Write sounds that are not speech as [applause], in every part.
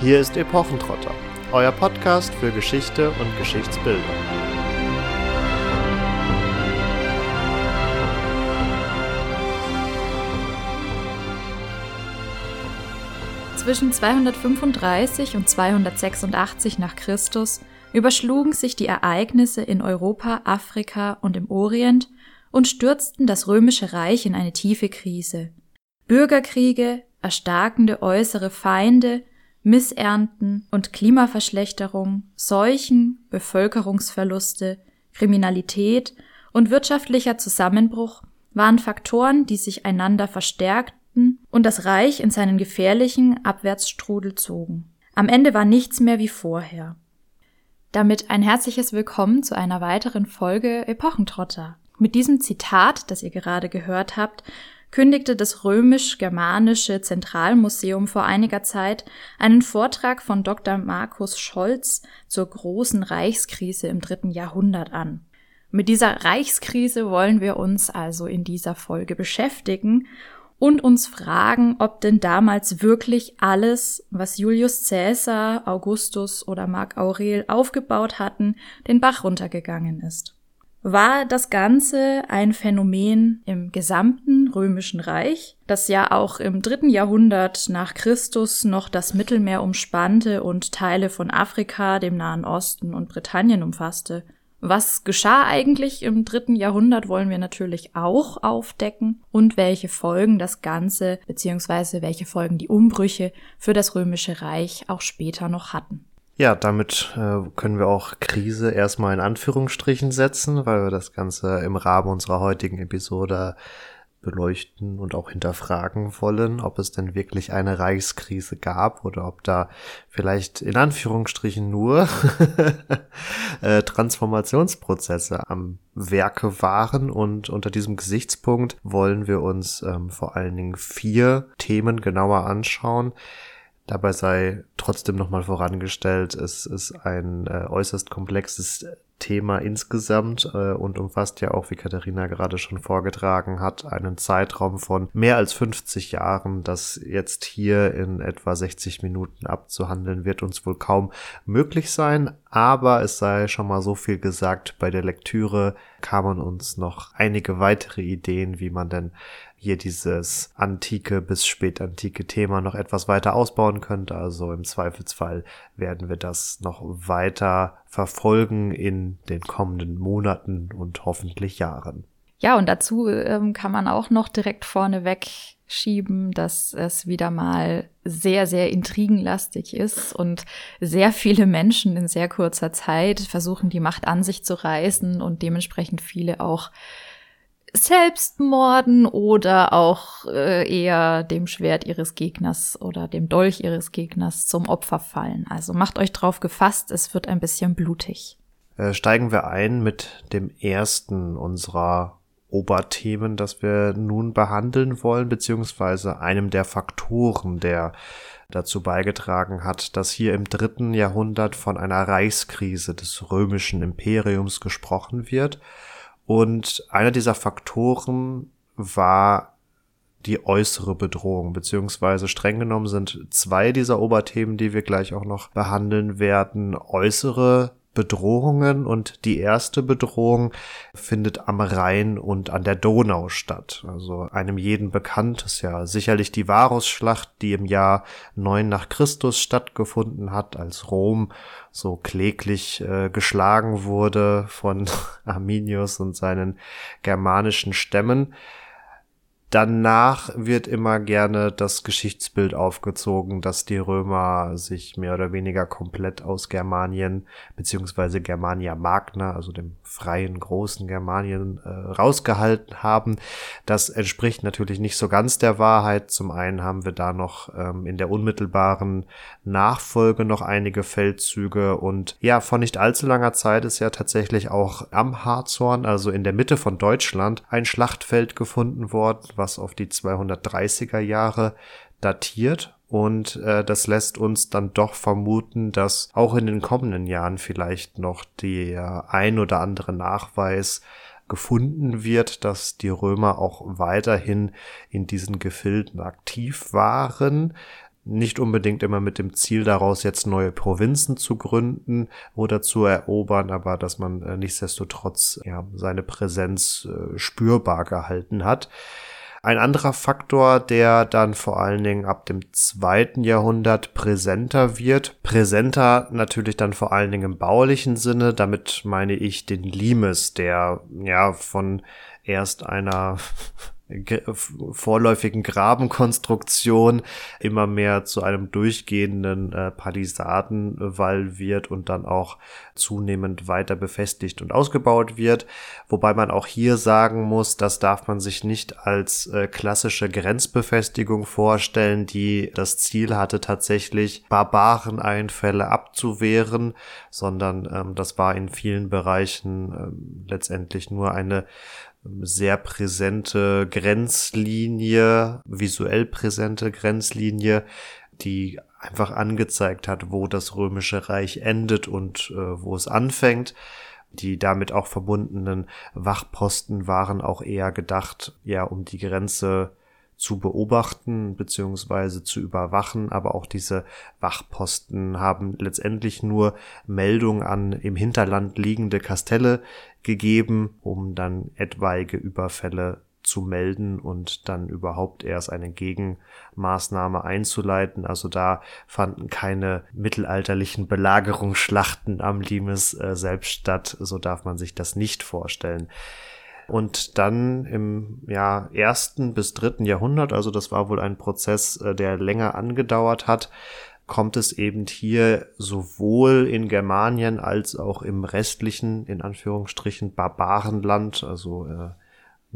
Hier ist Epochentrotter, euer Podcast für Geschichte und Geschichtsbildung. Zwischen 235 und 286 nach Christus überschlugen sich die Ereignisse in Europa, Afrika und im Orient und stürzten das römische Reich in eine tiefe Krise. Bürgerkriege, erstarkende äußere Feinde, Missernten und Klimaverschlechterung, Seuchen, Bevölkerungsverluste, Kriminalität und wirtschaftlicher Zusammenbruch waren Faktoren, die sich einander verstärkten und das Reich in seinen gefährlichen Abwärtsstrudel zogen. Am Ende war nichts mehr wie vorher. Damit ein herzliches Willkommen zu einer weiteren Folge Epochentrotter. Mit diesem Zitat, das ihr gerade gehört habt, kündigte das römisch-germanische Zentralmuseum vor einiger Zeit einen Vortrag von Dr. Markus Scholz zur großen Reichskrise im dritten Jahrhundert an. Mit dieser Reichskrise wollen wir uns also in dieser Folge beschäftigen und uns fragen, ob denn damals wirklich alles, was Julius Caesar, Augustus oder Marc Aurel aufgebaut hatten, den Bach runtergegangen ist war das Ganze ein Phänomen im gesamten römischen Reich, das ja auch im dritten Jahrhundert nach Christus noch das Mittelmeer umspannte und Teile von Afrika, dem Nahen Osten und Britannien umfasste. Was geschah eigentlich im dritten Jahrhundert, wollen wir natürlich auch aufdecken und welche Folgen das Ganze bzw. welche Folgen die Umbrüche für das römische Reich auch später noch hatten. Ja, damit äh, können wir auch Krise erstmal in Anführungsstrichen setzen, weil wir das Ganze im Rahmen unserer heutigen Episode beleuchten und auch hinterfragen wollen, ob es denn wirklich eine Reichskrise gab oder ob da vielleicht in Anführungsstrichen nur [laughs] äh, Transformationsprozesse am Werke waren. Und unter diesem Gesichtspunkt wollen wir uns ähm, vor allen Dingen vier Themen genauer anschauen, Dabei sei trotzdem nochmal vorangestellt, es ist ein äh, äußerst komplexes Thema insgesamt äh, und umfasst ja auch, wie Katharina gerade schon vorgetragen hat, einen Zeitraum von mehr als 50 Jahren. Das jetzt hier in etwa 60 Minuten abzuhandeln, wird uns wohl kaum möglich sein. Aber es sei schon mal so viel gesagt, bei der Lektüre kamen uns noch einige weitere Ideen, wie man denn hier dieses antike bis spätantike Thema noch etwas weiter ausbauen könnte. Also im Zweifelsfall werden wir das noch weiter verfolgen in den kommenden Monaten und hoffentlich Jahren. Ja, und dazu ähm, kann man auch noch direkt vorneweg schieben, dass es wieder mal sehr, sehr intrigenlastig ist und sehr viele Menschen in sehr kurzer Zeit versuchen, die Macht an sich zu reißen und dementsprechend viele auch Selbstmorden oder auch äh, eher dem Schwert ihres Gegners oder dem Dolch ihres Gegners zum Opfer fallen. Also macht euch drauf gefasst, es wird ein bisschen blutig. Äh, steigen wir ein mit dem ersten unserer Oberthemen, das wir nun behandeln wollen, beziehungsweise einem der Faktoren, der dazu beigetragen hat, dass hier im dritten Jahrhundert von einer Reichskrise des römischen Imperiums gesprochen wird und einer dieser Faktoren war die äußere Bedrohung, beziehungsweise streng genommen sind zwei dieser Oberthemen, die wir gleich auch noch behandeln werden, äußere Bedrohungen und die erste Bedrohung findet am Rhein und an der Donau statt. Also einem jeden bekannt ist ja sicherlich die Varusschlacht, die im Jahr 9 nach Christus stattgefunden hat, als Rom so kläglich äh, geschlagen wurde von [laughs] Arminius und seinen germanischen Stämmen. Danach wird immer gerne das Geschichtsbild aufgezogen, dass die Römer sich mehr oder weniger komplett aus Germanien beziehungsweise Germania Magna, also dem freien großen Germanien, äh, rausgehalten haben. Das entspricht natürlich nicht so ganz der Wahrheit. Zum einen haben wir da noch ähm, in der unmittelbaren Nachfolge noch einige Feldzüge und ja, vor nicht allzu langer Zeit ist ja tatsächlich auch am Harzhorn, also in der Mitte von Deutschland, ein Schlachtfeld gefunden worden, was auf die 230er Jahre datiert. Und äh, das lässt uns dann doch vermuten, dass auch in den kommenden Jahren vielleicht noch der ein oder andere Nachweis gefunden wird, dass die Römer auch weiterhin in diesen Gefilden aktiv waren. nicht unbedingt immer mit dem Ziel daraus, jetzt neue Provinzen zu gründen oder zu erobern, aber dass man äh, nichtsdestotrotz ja, seine Präsenz äh, spürbar gehalten hat. Ein anderer Faktor, der dann vor allen Dingen ab dem zweiten Jahrhundert präsenter wird, präsenter natürlich dann vor allen Dingen im baulichen Sinne, damit meine ich den Limes, der ja von erst einer vorläufigen Grabenkonstruktion immer mehr zu einem durchgehenden äh, Palisadenwall wird und dann auch zunehmend weiter befestigt und ausgebaut wird. Wobei man auch hier sagen muss, das darf man sich nicht als äh, klassische Grenzbefestigung vorstellen, die das Ziel hatte, tatsächlich Barbareneinfälle abzuwehren, sondern ähm, das war in vielen Bereichen äh, letztendlich nur eine sehr präsente Grenzlinie, visuell präsente Grenzlinie, die einfach angezeigt hat, wo das römische Reich endet und äh, wo es anfängt. Die damit auch verbundenen Wachposten waren auch eher gedacht, ja, um die Grenze zu beobachten beziehungsweise zu überwachen, aber auch diese Wachposten haben letztendlich nur Meldung an im Hinterland liegende Kastelle gegeben, um dann etwaige Überfälle zu melden und dann überhaupt erst eine Gegenmaßnahme einzuleiten. Also da fanden keine mittelalterlichen Belagerungsschlachten am Limes äh, selbst statt. So darf man sich das nicht vorstellen. Und dann im ja, ersten bis dritten Jahrhundert, also das war wohl ein Prozess, äh, der länger angedauert hat, kommt es eben hier sowohl in Germanien als auch im restlichen, in Anführungsstrichen, Barbarenland, also äh,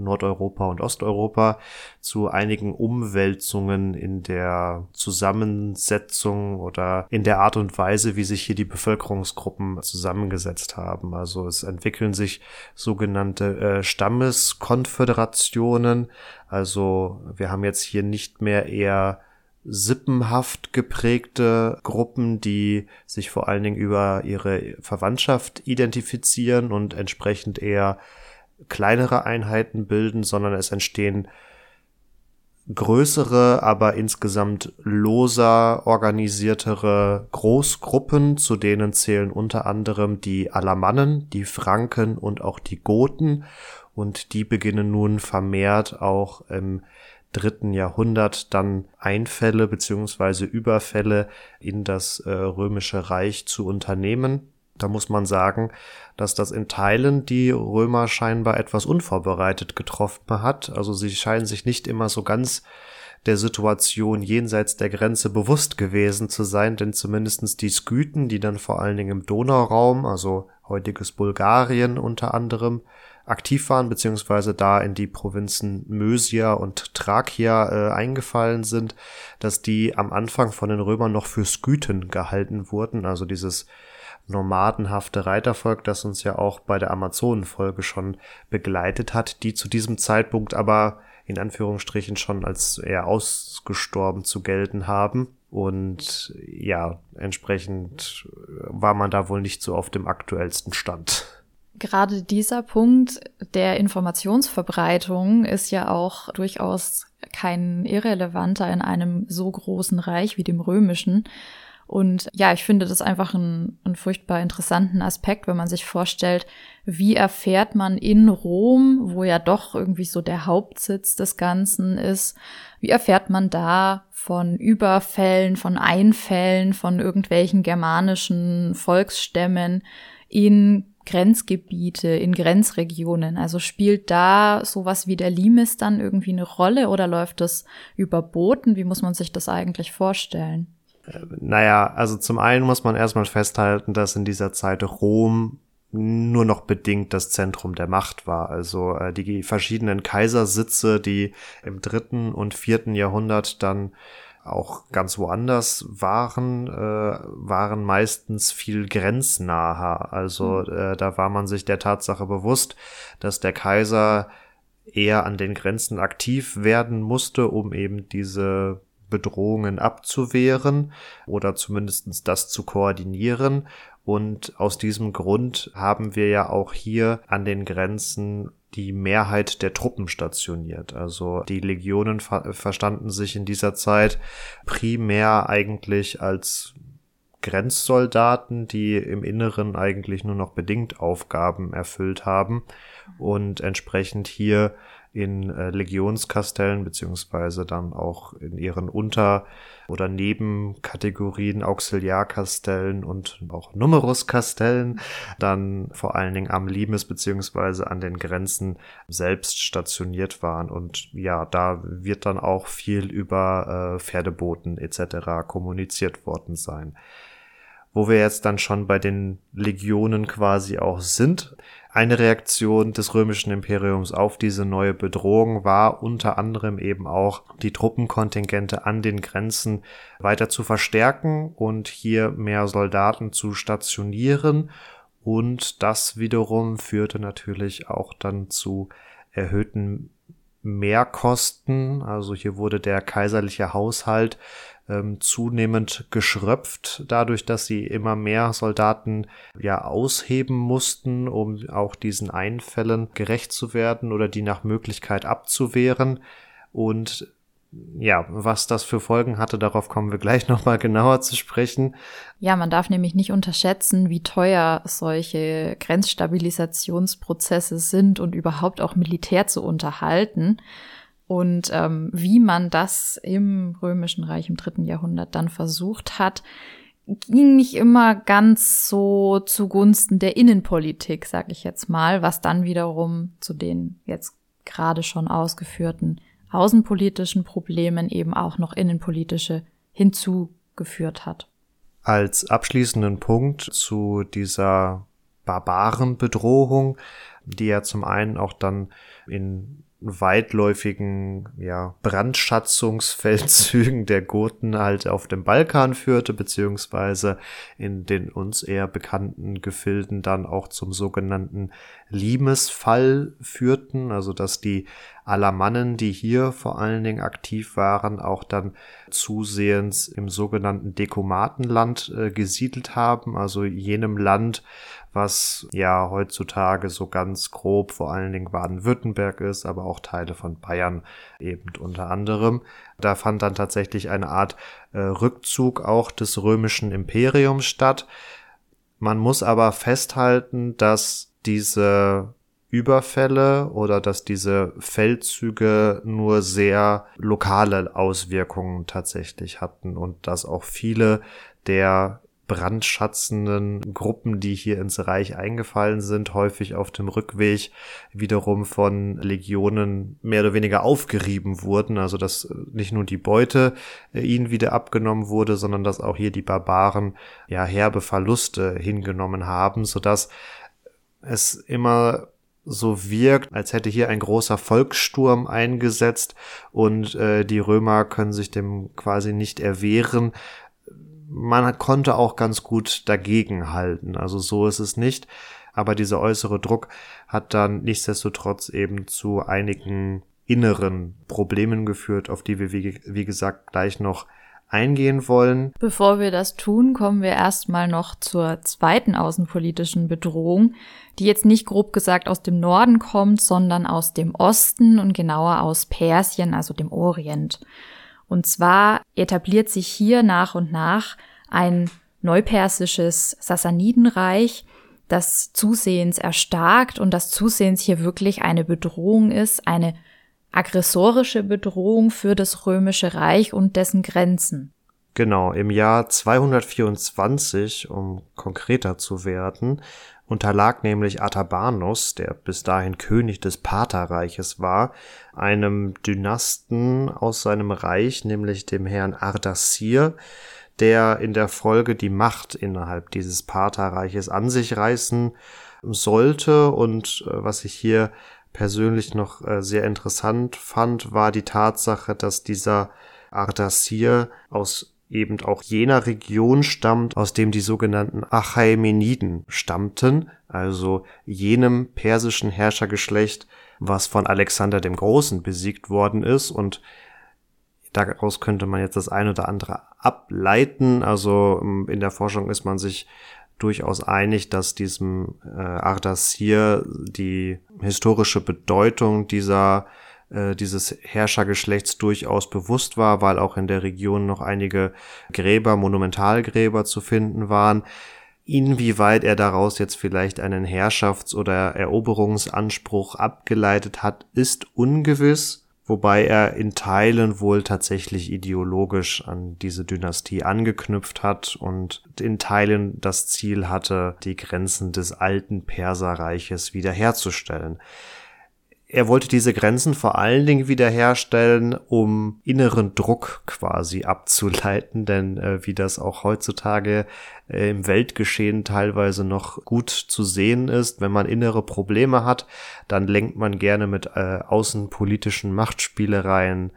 Nordeuropa und Osteuropa zu einigen Umwälzungen in der Zusammensetzung oder in der Art und Weise, wie sich hier die Bevölkerungsgruppen zusammengesetzt haben. Also es entwickeln sich sogenannte äh, Stammeskonföderationen. Also wir haben jetzt hier nicht mehr eher sippenhaft geprägte Gruppen, die sich vor allen Dingen über ihre Verwandtschaft identifizieren und entsprechend eher kleinere Einheiten bilden, sondern es entstehen größere, aber insgesamt loser organisiertere Großgruppen, zu denen zählen unter anderem die Alamannen, die Franken und auch die Goten. Und die beginnen nun vermehrt auch im dritten Jahrhundert dann Einfälle beziehungsweise Überfälle in das äh, römische Reich zu unternehmen da muss man sagen, dass das in Teilen die Römer scheinbar etwas unvorbereitet getroffen hat. Also sie scheinen sich nicht immer so ganz der Situation jenseits der Grenze bewusst gewesen zu sein, denn zumindestens die Skythen, die dann vor allen Dingen im Donauraum, also heutiges Bulgarien unter anderem, aktiv waren, beziehungsweise da in die Provinzen Mösia und Thrakia äh, eingefallen sind, dass die am Anfang von den Römern noch für Skythen gehalten wurden, also dieses nomadenhafte Reitervolk, das uns ja auch bei der Amazonenfolge schon begleitet hat, die zu diesem Zeitpunkt aber in Anführungsstrichen schon als eher ausgestorben zu gelten haben. Und ja, entsprechend war man da wohl nicht so auf dem aktuellsten Stand. Gerade dieser Punkt der Informationsverbreitung ist ja auch durchaus kein irrelevanter in einem so großen Reich wie dem römischen. Und ja, ich finde das einfach einen, einen furchtbar interessanten Aspekt, wenn man sich vorstellt, wie erfährt man in Rom, wo ja doch irgendwie so der Hauptsitz des Ganzen ist, wie erfährt man da von Überfällen, von Einfällen, von irgendwelchen germanischen Volksstämmen in Grenzgebiete, in Grenzregionen. Also spielt da sowas wie der Limes dann irgendwie eine Rolle oder läuft das überboten? Wie muss man sich das eigentlich vorstellen? Naja, also zum einen muss man erstmal festhalten, dass in dieser Zeit Rom nur noch bedingt das Zentrum der Macht war. Also äh, die verschiedenen Kaisersitze, die im dritten und vierten Jahrhundert dann auch ganz woanders waren, äh, waren meistens viel grenznaher. Also mhm. äh, da war man sich der Tatsache bewusst, dass der Kaiser eher an den Grenzen aktiv werden musste, um eben diese Bedrohungen abzuwehren oder zumindestens das zu koordinieren. Und aus diesem Grund haben wir ja auch hier an den Grenzen die Mehrheit der Truppen stationiert. Also die Legionen ver verstanden sich in dieser Zeit primär eigentlich als Grenzsoldaten, die im Inneren eigentlich nur noch bedingt Aufgaben erfüllt haben und entsprechend hier in äh, Legionskastellen beziehungsweise dann auch in ihren Unter- oder Nebenkategorien Auxiliarkastellen und auch Numeruskastellen dann vor allen Dingen am Limes beziehungsweise an den Grenzen selbst stationiert waren und ja, da wird dann auch viel über äh, Pferdeboten etc. kommuniziert worden sein wo wir jetzt dann schon bei den Legionen quasi auch sind. Eine Reaktion des römischen Imperiums auf diese neue Bedrohung war unter anderem eben auch die Truppenkontingente an den Grenzen weiter zu verstärken und hier mehr Soldaten zu stationieren. Und das wiederum führte natürlich auch dann zu erhöhten Mehrkosten. Also hier wurde der kaiserliche Haushalt ähm, zunehmend geschröpft, dadurch, dass sie immer mehr Soldaten ja ausheben mussten, um auch diesen Einfällen gerecht zu werden oder die nach Möglichkeit abzuwehren. Und ja, was das für Folgen hatte, darauf kommen wir gleich [laughs] nochmal genauer zu sprechen. Ja, man darf nämlich nicht unterschätzen, wie teuer solche Grenzstabilisationsprozesse sind und überhaupt auch Militär zu unterhalten. Und ähm, wie man das im Römischen Reich im dritten Jahrhundert dann versucht hat, ging nicht immer ganz so zugunsten der Innenpolitik, sag ich jetzt mal, was dann wiederum zu den jetzt gerade schon ausgeführten außenpolitischen Problemen eben auch noch innenpolitische hinzugeführt hat. Als abschließenden Punkt zu dieser Barbarenbedrohung, die ja zum einen auch dann in weitläufigen ja, Brandschatzungsfeldzügen der Goten halt auf dem Balkan führte, beziehungsweise in den uns eher bekannten Gefilden dann auch zum sogenannten Limesfall führten, also dass die Alamannen, die hier vor allen Dingen aktiv waren, auch dann zusehends im sogenannten Dekomatenland äh, gesiedelt haben, also jenem Land, was ja heutzutage so ganz grob vor allen Dingen Baden-Württemberg ist, aber auch Teile von Bayern eben unter anderem. Da fand dann tatsächlich eine Art äh, Rückzug auch des römischen Imperiums statt. Man muss aber festhalten, dass diese Überfälle oder dass diese Feldzüge nur sehr lokale Auswirkungen tatsächlich hatten und dass auch viele der brandschatzenden Gruppen, die hier ins Reich eingefallen sind, häufig auf dem Rückweg wiederum von Legionen mehr oder weniger aufgerieben wurden. Also dass nicht nur die Beute äh, ihnen wieder abgenommen wurde, sondern dass auch hier die Barbaren ja herbe Verluste hingenommen haben, sodass es immer so wirkt, als hätte hier ein großer Volkssturm eingesetzt und äh, die Römer können sich dem quasi nicht erwehren, man konnte auch ganz gut dagegen halten. Also so ist es nicht. Aber dieser äußere Druck hat dann nichtsdestotrotz eben zu einigen inneren Problemen geführt, auf die wir, wie, wie gesagt, gleich noch eingehen wollen. Bevor wir das tun, kommen wir erstmal noch zur zweiten außenpolitischen Bedrohung, die jetzt nicht grob gesagt aus dem Norden kommt, sondern aus dem Osten und genauer aus Persien, also dem Orient. Und zwar etabliert sich hier nach und nach ein neupersisches Sassanidenreich, das zusehends erstarkt und das zusehends hier wirklich eine Bedrohung ist, eine aggressorische Bedrohung für das römische Reich und dessen Grenzen. Genau, im Jahr 224, um konkreter zu werden, unterlag nämlich Artabanus, der bis dahin König des Partherreiches war, einem Dynasten aus seinem Reich, nämlich dem Herrn Ardassir, der in der Folge die Macht innerhalb dieses Partherreiches an sich reißen sollte. Und äh, was ich hier persönlich noch äh, sehr interessant fand, war die Tatsache, dass dieser Ardassir aus eben auch jener Region stammt, aus dem die sogenannten Achaemeniden stammten, also jenem persischen Herrschergeschlecht, was von Alexander dem Großen besiegt worden ist und daraus könnte man jetzt das ein oder andere ableiten. Also ähm, in der Forschung ist man sich durchaus einig, dass diesem äh, Ardashir die historische Bedeutung dieser äh, dieses Herrschergeschlechts durchaus bewusst war, weil auch in der Region noch einige Gräber, Monumentalgräber zu finden waren. Inwieweit er daraus jetzt vielleicht einen Herrschafts- oder Eroberungsanspruch abgeleitet hat, ist ungewiss wobei er in Teilen wohl tatsächlich ideologisch an diese Dynastie angeknüpft hat und in Teilen das Ziel hatte, die Grenzen des alten Perserreiches wiederherzustellen. Er wollte diese Grenzen vor allen Dingen wiederherstellen, um inneren Druck quasi abzuleiten, denn äh, wie das auch heutzutage äh, im Weltgeschehen teilweise noch gut zu sehen ist, wenn man innere Probleme hat, dann lenkt man gerne mit äh, außenpolitischen Machtspielereien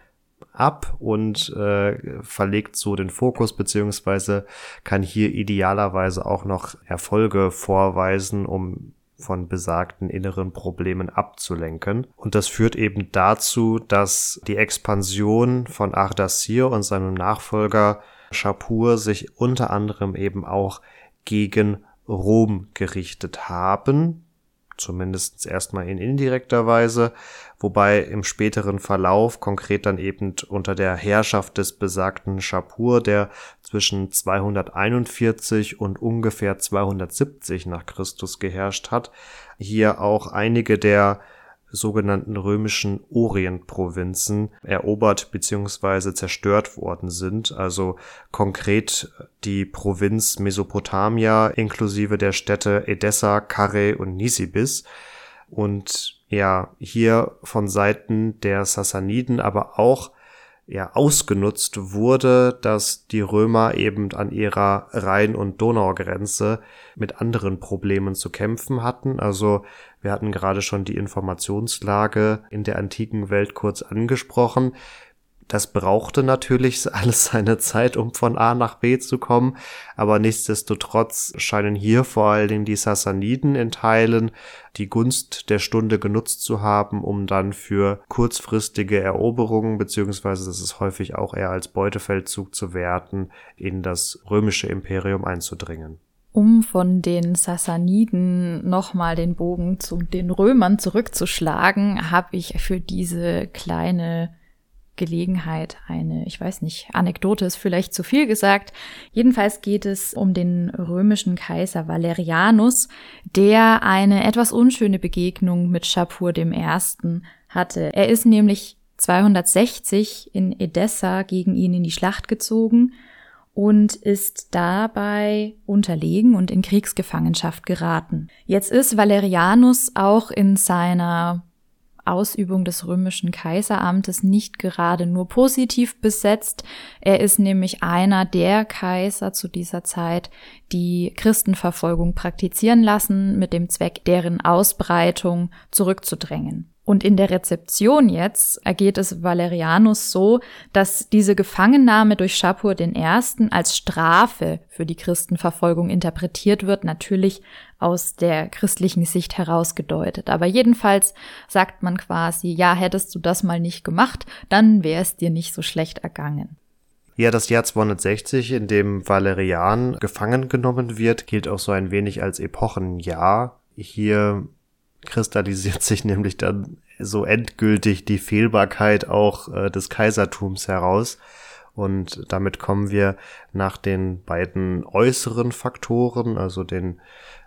ab und äh, verlegt so den Fokus beziehungsweise kann hier idealerweise auch noch Erfolge vorweisen, um von besagten inneren Problemen abzulenken. Und das führt eben dazu, dass die Expansion von Ardassir und seinem Nachfolger Shapur sich unter anderem eben auch gegen Rom gerichtet haben, zumindest erstmal in indirekter Weise, wobei im späteren Verlauf, konkret dann eben unter der Herrschaft des besagten Schapur, der zwischen 241 und ungefähr 270 nach Christus geherrscht hat, hier auch einige der sogenannten römischen Orientprovinzen erobert bzw. zerstört worden sind. Also konkret die Provinz Mesopotamia inklusive der Städte Edessa, Karre und Nisibis. Und ja, hier von Seiten der Sassaniden, aber auch ja, ausgenutzt wurde, dass die Römer eben an ihrer Rhein- und Donaugrenze mit anderen Problemen zu kämpfen hatten. Also wir hatten gerade schon die Informationslage in der antiken Welt kurz angesprochen. Das brauchte natürlich [laughs] alles seine Zeit, um von A nach B zu kommen, aber nichtsdestotrotz scheinen hier vor allen Dingen die Sassaniden in Teilen die Gunst der Stunde genutzt zu haben, um dann für kurzfristige Eroberungen, beziehungsweise das ist häufig auch eher als Beutefeldzug zu werten, in das römische Imperium einzudringen. Um von den Sassaniden nochmal den Bogen zu den Römern zurückzuschlagen, habe ich für diese kleine Gelegenheit eine, ich weiß nicht, Anekdote ist vielleicht zu viel gesagt. Jedenfalls geht es um den römischen Kaiser Valerianus, der eine etwas unschöne Begegnung mit Schapur Ersten hatte. Er ist nämlich 260 in Edessa gegen ihn in die Schlacht gezogen und ist dabei unterlegen und in Kriegsgefangenschaft geraten. Jetzt ist Valerianus auch in seiner Ausübung des römischen Kaiseramtes nicht gerade nur positiv besetzt. Er ist nämlich einer der Kaiser zu dieser Zeit, die Christenverfolgung praktizieren lassen, mit dem Zweck, deren Ausbreitung zurückzudrängen. Und in der Rezeption jetzt ergeht es Valerianus so, dass diese Gefangennahme durch Schapur I. als Strafe für die Christenverfolgung interpretiert wird, natürlich aus der christlichen Sicht herausgedeutet. Aber jedenfalls sagt man quasi, ja, hättest du das mal nicht gemacht, dann wäre es dir nicht so schlecht ergangen. Ja, das Jahr 260, in dem Valerian gefangen genommen wird, gilt auch so ein wenig als Epochenjahr. Hier kristallisiert sich nämlich dann so endgültig die Fehlbarkeit auch äh, des Kaisertums heraus. Und damit kommen wir nach den beiden äußeren Faktoren, also den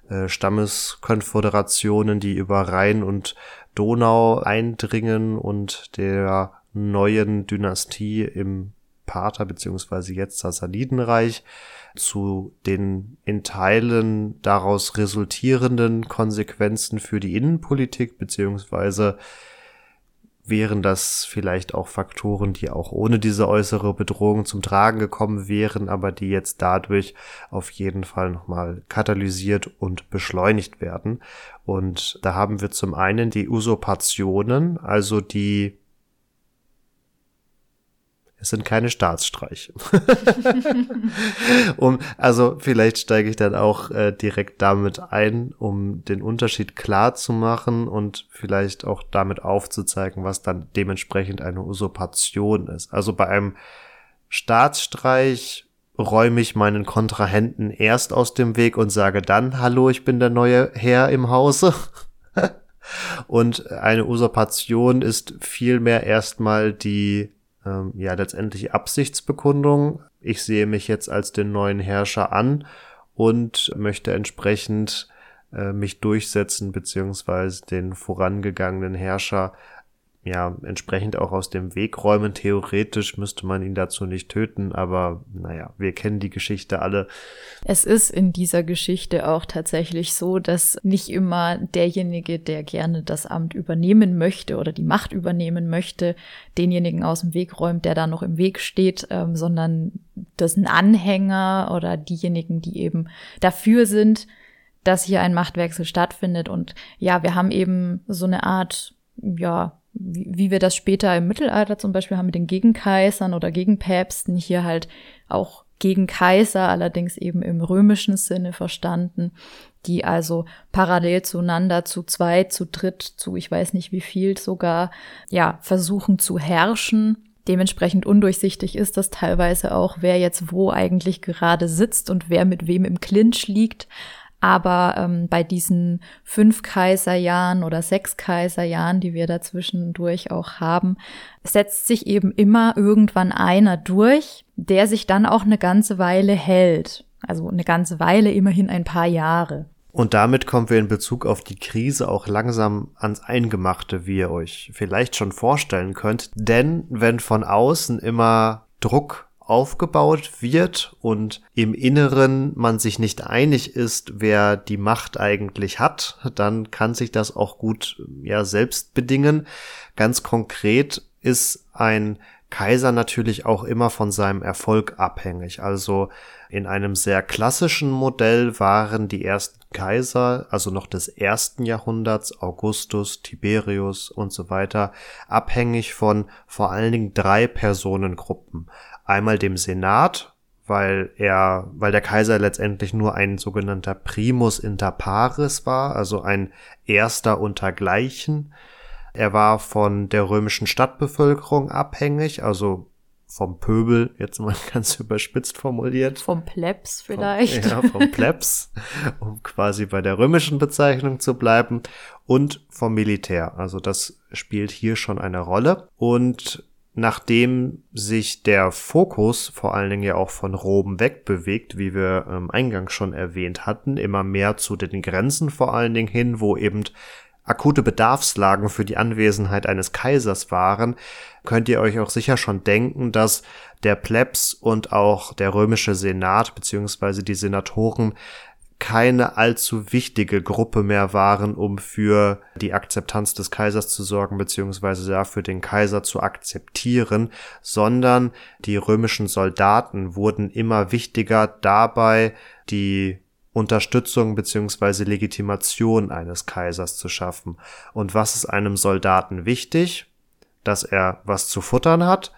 äh, Stammeskonföderationen, die über Rhein und Donau eindringen und der neuen Dynastie im Pater beziehungsweise jetzt Sassanidenreich zu den in Teilen daraus resultierenden Konsequenzen für die Innenpolitik, beziehungsweise wären das vielleicht auch Faktoren, die auch ohne diese äußere Bedrohung zum Tragen gekommen wären, aber die jetzt dadurch auf jeden Fall nochmal katalysiert und beschleunigt werden. Und da haben wir zum einen die Usurpationen, also die es sind keine Staatsstreiche. [laughs] um, also vielleicht steige ich dann auch äh, direkt damit ein, um den Unterschied klar zu machen und vielleicht auch damit aufzuzeigen, was dann dementsprechend eine Usurpation ist. Also bei einem Staatsstreich räume ich meinen Kontrahenten erst aus dem Weg und sage dann, hallo, ich bin der neue Herr im Hause. [laughs] und eine Usurpation ist vielmehr erstmal die ähm, ja letztendlich Absichtsbekundung. Ich sehe mich jetzt als den neuen Herrscher an und möchte entsprechend äh, mich durchsetzen beziehungsweise den vorangegangenen Herrscher ja, entsprechend auch aus dem Weg räumen. Theoretisch müsste man ihn dazu nicht töten, aber naja, wir kennen die Geschichte alle. Es ist in dieser Geschichte auch tatsächlich so, dass nicht immer derjenige, der gerne das Amt übernehmen möchte oder die Macht übernehmen möchte, denjenigen aus dem Weg räumt, der da noch im Weg steht, ähm, sondern das ein Anhänger oder diejenigen, die eben dafür sind, dass hier ein Machtwechsel stattfindet. Und ja, wir haben eben so eine Art, ja, wie, wie wir das später im Mittelalter zum Beispiel haben mit den Gegenkaisern oder Gegenpäpsten, hier halt auch gegen Kaiser, allerdings eben im römischen Sinne verstanden, die also parallel zueinander zu zweit, zu dritt, zu ich weiß nicht wie viel sogar, ja, versuchen zu herrschen. Dementsprechend undurchsichtig ist das teilweise auch, wer jetzt wo eigentlich gerade sitzt und wer mit wem im Clinch liegt. Aber ähm, bei diesen fünf Kaiserjahren oder sechs Kaiserjahren, die wir dazwischendurch auch haben, setzt sich eben immer irgendwann einer durch, der sich dann auch eine ganze Weile hält. Also eine ganze Weile, immerhin ein paar Jahre. Und damit kommen wir in Bezug auf die Krise auch langsam ans Eingemachte, wie ihr euch vielleicht schon vorstellen könnt. Denn wenn von außen immer Druck aufgebaut wird und im Inneren man sich nicht einig ist, wer die Macht eigentlich hat, dann kann sich das auch gut ja selbst bedingen. Ganz konkret ist ein Kaiser natürlich auch immer von seinem Erfolg abhängig. Also in einem sehr klassischen Modell waren die ersten Kaiser, also noch des ersten Jahrhunderts, Augustus, Tiberius und so weiter, abhängig von vor allen Dingen drei Personengruppen einmal dem Senat, weil er, weil der Kaiser letztendlich nur ein sogenannter Primus inter pares war, also ein Erster untergleichen. Er war von der römischen Stadtbevölkerung abhängig, also vom Pöbel, jetzt mal [laughs] ganz überspitzt formuliert. Vom Plebs vielleicht. Vom, ja, vom Plebs, [laughs] um quasi bei der römischen Bezeichnung zu bleiben. Und vom Militär. Also das spielt hier schon eine Rolle. Und nachdem sich der Fokus vor allen Dingen ja auch von Rom wegbewegt, wie wir ähm, eingangs schon erwähnt hatten, immer mehr zu den Grenzen vor allen Dingen hin, wo eben akute Bedarfslagen für die Anwesenheit eines Kaisers waren, könnt ihr euch auch sicher schon denken, dass der Plebs und auch der römische Senat beziehungsweise die Senatoren keine allzu wichtige Gruppe mehr waren, um für die Akzeptanz des Kaisers zu sorgen, beziehungsweise dafür den Kaiser zu akzeptieren, sondern die römischen Soldaten wurden immer wichtiger dabei, die Unterstützung beziehungsweise Legitimation eines Kaisers zu schaffen. Und was ist einem Soldaten wichtig? Dass er was zu futtern hat,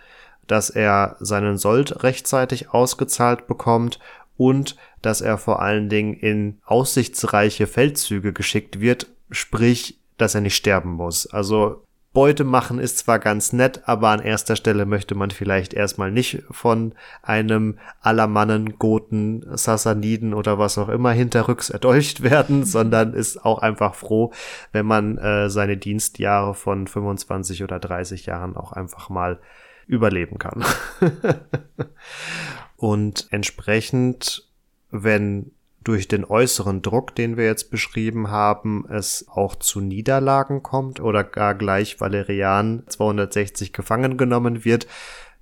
dass er seinen Sold rechtzeitig ausgezahlt bekommt und dass er vor allen Dingen in aussichtsreiche Feldzüge geschickt wird, sprich, dass er nicht sterben muss. Also Beute machen ist zwar ganz nett, aber an erster Stelle möchte man vielleicht erstmal nicht von einem Alamannen, Goten, Sassaniden oder was auch immer hinterrücks erdolcht [laughs] werden, sondern ist auch einfach froh, wenn man äh, seine Dienstjahre von 25 oder 30 Jahren auch einfach mal überleben kann. [laughs] Und entsprechend, wenn durch den äußeren Druck, den wir jetzt beschrieben haben, es auch zu Niederlagen kommt oder gar gleich Valerian 260 gefangen genommen wird,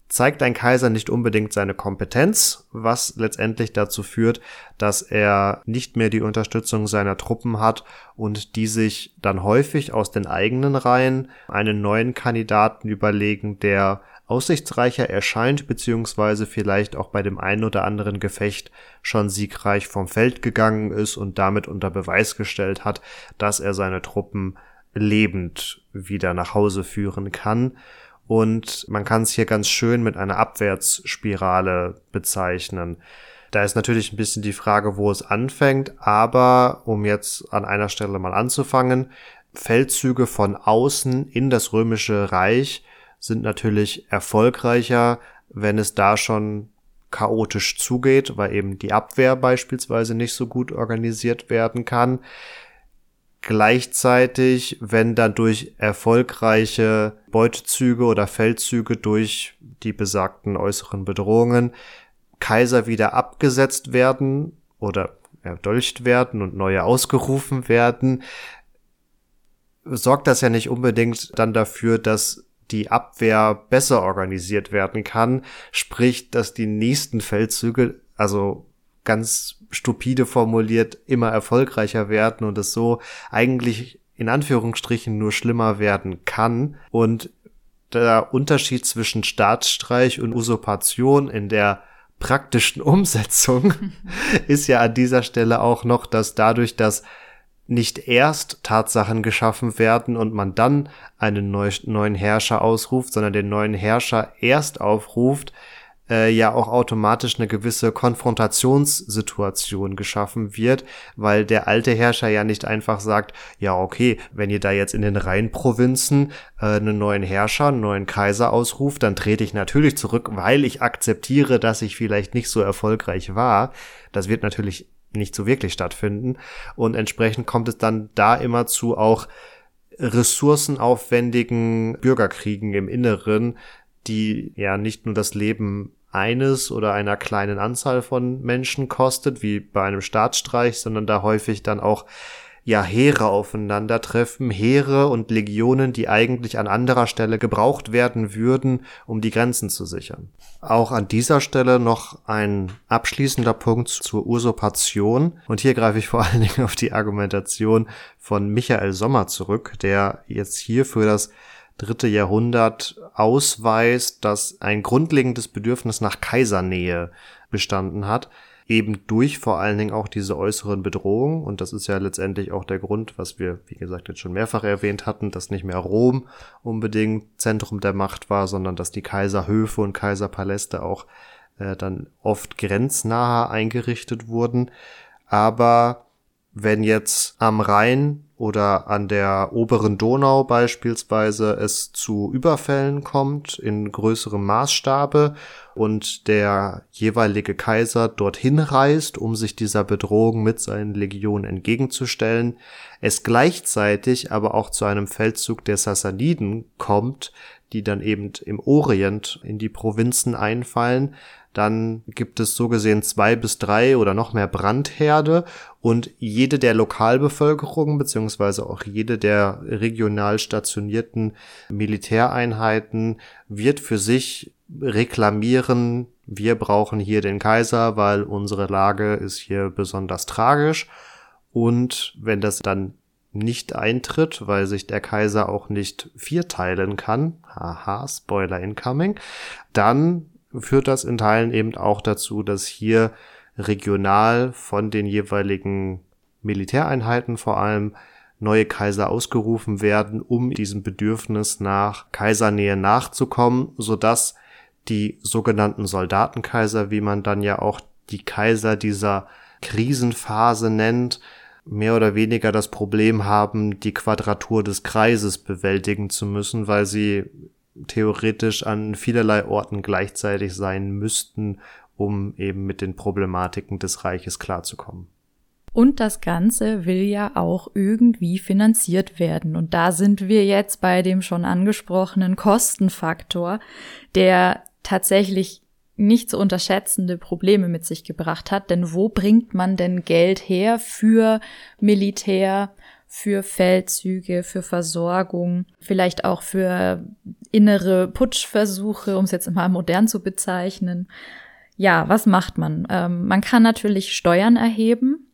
zeigt ein Kaiser nicht unbedingt seine Kompetenz, was letztendlich dazu führt, dass er nicht mehr die Unterstützung seiner Truppen hat und die sich dann häufig aus den eigenen Reihen einen neuen Kandidaten überlegen, der aussichtsreicher erscheint, beziehungsweise vielleicht auch bei dem einen oder anderen Gefecht schon siegreich vom Feld gegangen ist und damit unter Beweis gestellt hat, dass er seine Truppen lebend wieder nach Hause führen kann. Und man kann es hier ganz schön mit einer Abwärtsspirale bezeichnen. Da ist natürlich ein bisschen die Frage, wo es anfängt, aber um jetzt an einer Stelle mal anzufangen, Feldzüge von außen in das römische Reich sind natürlich erfolgreicher, wenn es da schon chaotisch zugeht, weil eben die Abwehr beispielsweise nicht so gut organisiert werden kann. Gleichzeitig, wenn dann durch erfolgreiche Beutezüge oder Feldzüge durch die besagten äußeren Bedrohungen Kaiser wieder abgesetzt werden oder erdolcht werden und neue ausgerufen werden, sorgt das ja nicht unbedingt dann dafür, dass die Abwehr besser organisiert werden kann, sprich, dass die nächsten Feldzüge, also ganz stupide formuliert, immer erfolgreicher werden und es so eigentlich in Anführungsstrichen nur schlimmer werden kann. Und der Unterschied zwischen Staatsstreich und Usurpation in der praktischen [laughs] Umsetzung [laughs] ist ja an dieser Stelle auch noch, dass dadurch, dass nicht erst Tatsachen geschaffen werden und man dann einen neu, neuen Herrscher ausruft, sondern den neuen Herrscher erst aufruft, äh, ja auch automatisch eine gewisse Konfrontationssituation geschaffen wird, weil der alte Herrscher ja nicht einfach sagt, ja okay, wenn ihr da jetzt in den Rheinprovinzen äh, einen neuen Herrscher, einen neuen Kaiser ausruft, dann trete ich natürlich zurück, weil ich akzeptiere, dass ich vielleicht nicht so erfolgreich war. Das wird natürlich nicht so wirklich stattfinden. Und entsprechend kommt es dann da immer zu auch ressourcenaufwendigen Bürgerkriegen im Inneren, die ja nicht nur das Leben eines oder einer kleinen Anzahl von Menschen kostet, wie bei einem Staatsstreich, sondern da häufig dann auch ja Heere aufeinandertreffen, Heere und Legionen, die eigentlich an anderer Stelle gebraucht werden würden, um die Grenzen zu sichern. Auch an dieser Stelle noch ein abschließender Punkt zur Usurpation. Und hier greife ich vor allen Dingen auf die Argumentation von Michael Sommer zurück, der jetzt hier für das dritte Jahrhundert ausweist, dass ein grundlegendes Bedürfnis nach Kaisernähe bestanden hat eben durch vor allen Dingen auch diese äußeren Bedrohungen. Und das ist ja letztendlich auch der Grund, was wir, wie gesagt, jetzt schon mehrfach erwähnt hatten, dass nicht mehr Rom unbedingt Zentrum der Macht war, sondern dass die Kaiserhöfe und Kaiserpaläste auch äh, dann oft grenznahe eingerichtet wurden. Aber wenn jetzt am Rhein oder an der oberen Donau beispielsweise es zu Überfällen kommt in größerem Maßstabe und der jeweilige Kaiser dorthin reist, um sich dieser Bedrohung mit seinen Legionen entgegenzustellen, es gleichzeitig aber auch zu einem Feldzug der Sassaniden kommt, die dann eben im Orient in die Provinzen einfallen, dann gibt es so gesehen zwei bis drei oder noch mehr Brandherde und jede der Lokalbevölkerung beziehungsweise auch jede der regional stationierten Militäreinheiten wird für sich reklamieren, wir brauchen hier den Kaiser, weil unsere Lage ist hier besonders tragisch. Und wenn das dann nicht eintritt, weil sich der Kaiser auch nicht vierteilen kann, haha, Spoiler incoming, dann führt das in Teilen eben auch dazu, dass hier regional von den jeweiligen Militäreinheiten vor allem neue Kaiser ausgerufen werden, um diesem Bedürfnis nach Kaisernähe nachzukommen, so dass die sogenannten Soldatenkaiser, wie man dann ja auch die Kaiser dieser Krisenphase nennt, mehr oder weniger das Problem haben, die Quadratur des Kreises bewältigen zu müssen, weil sie theoretisch an vielerlei Orten gleichzeitig sein müssten, um eben mit den Problematiken des Reiches klarzukommen. Und das Ganze will ja auch irgendwie finanziert werden. Und da sind wir jetzt bei dem schon angesprochenen Kostenfaktor, der tatsächlich nicht zu unterschätzende Probleme mit sich gebracht hat. Denn wo bringt man denn Geld her für Militär, für Feldzüge, für Versorgung, vielleicht auch für innere Putschversuche, um es jetzt mal modern zu bezeichnen. Ja, was macht man? Ähm, man kann natürlich Steuern erheben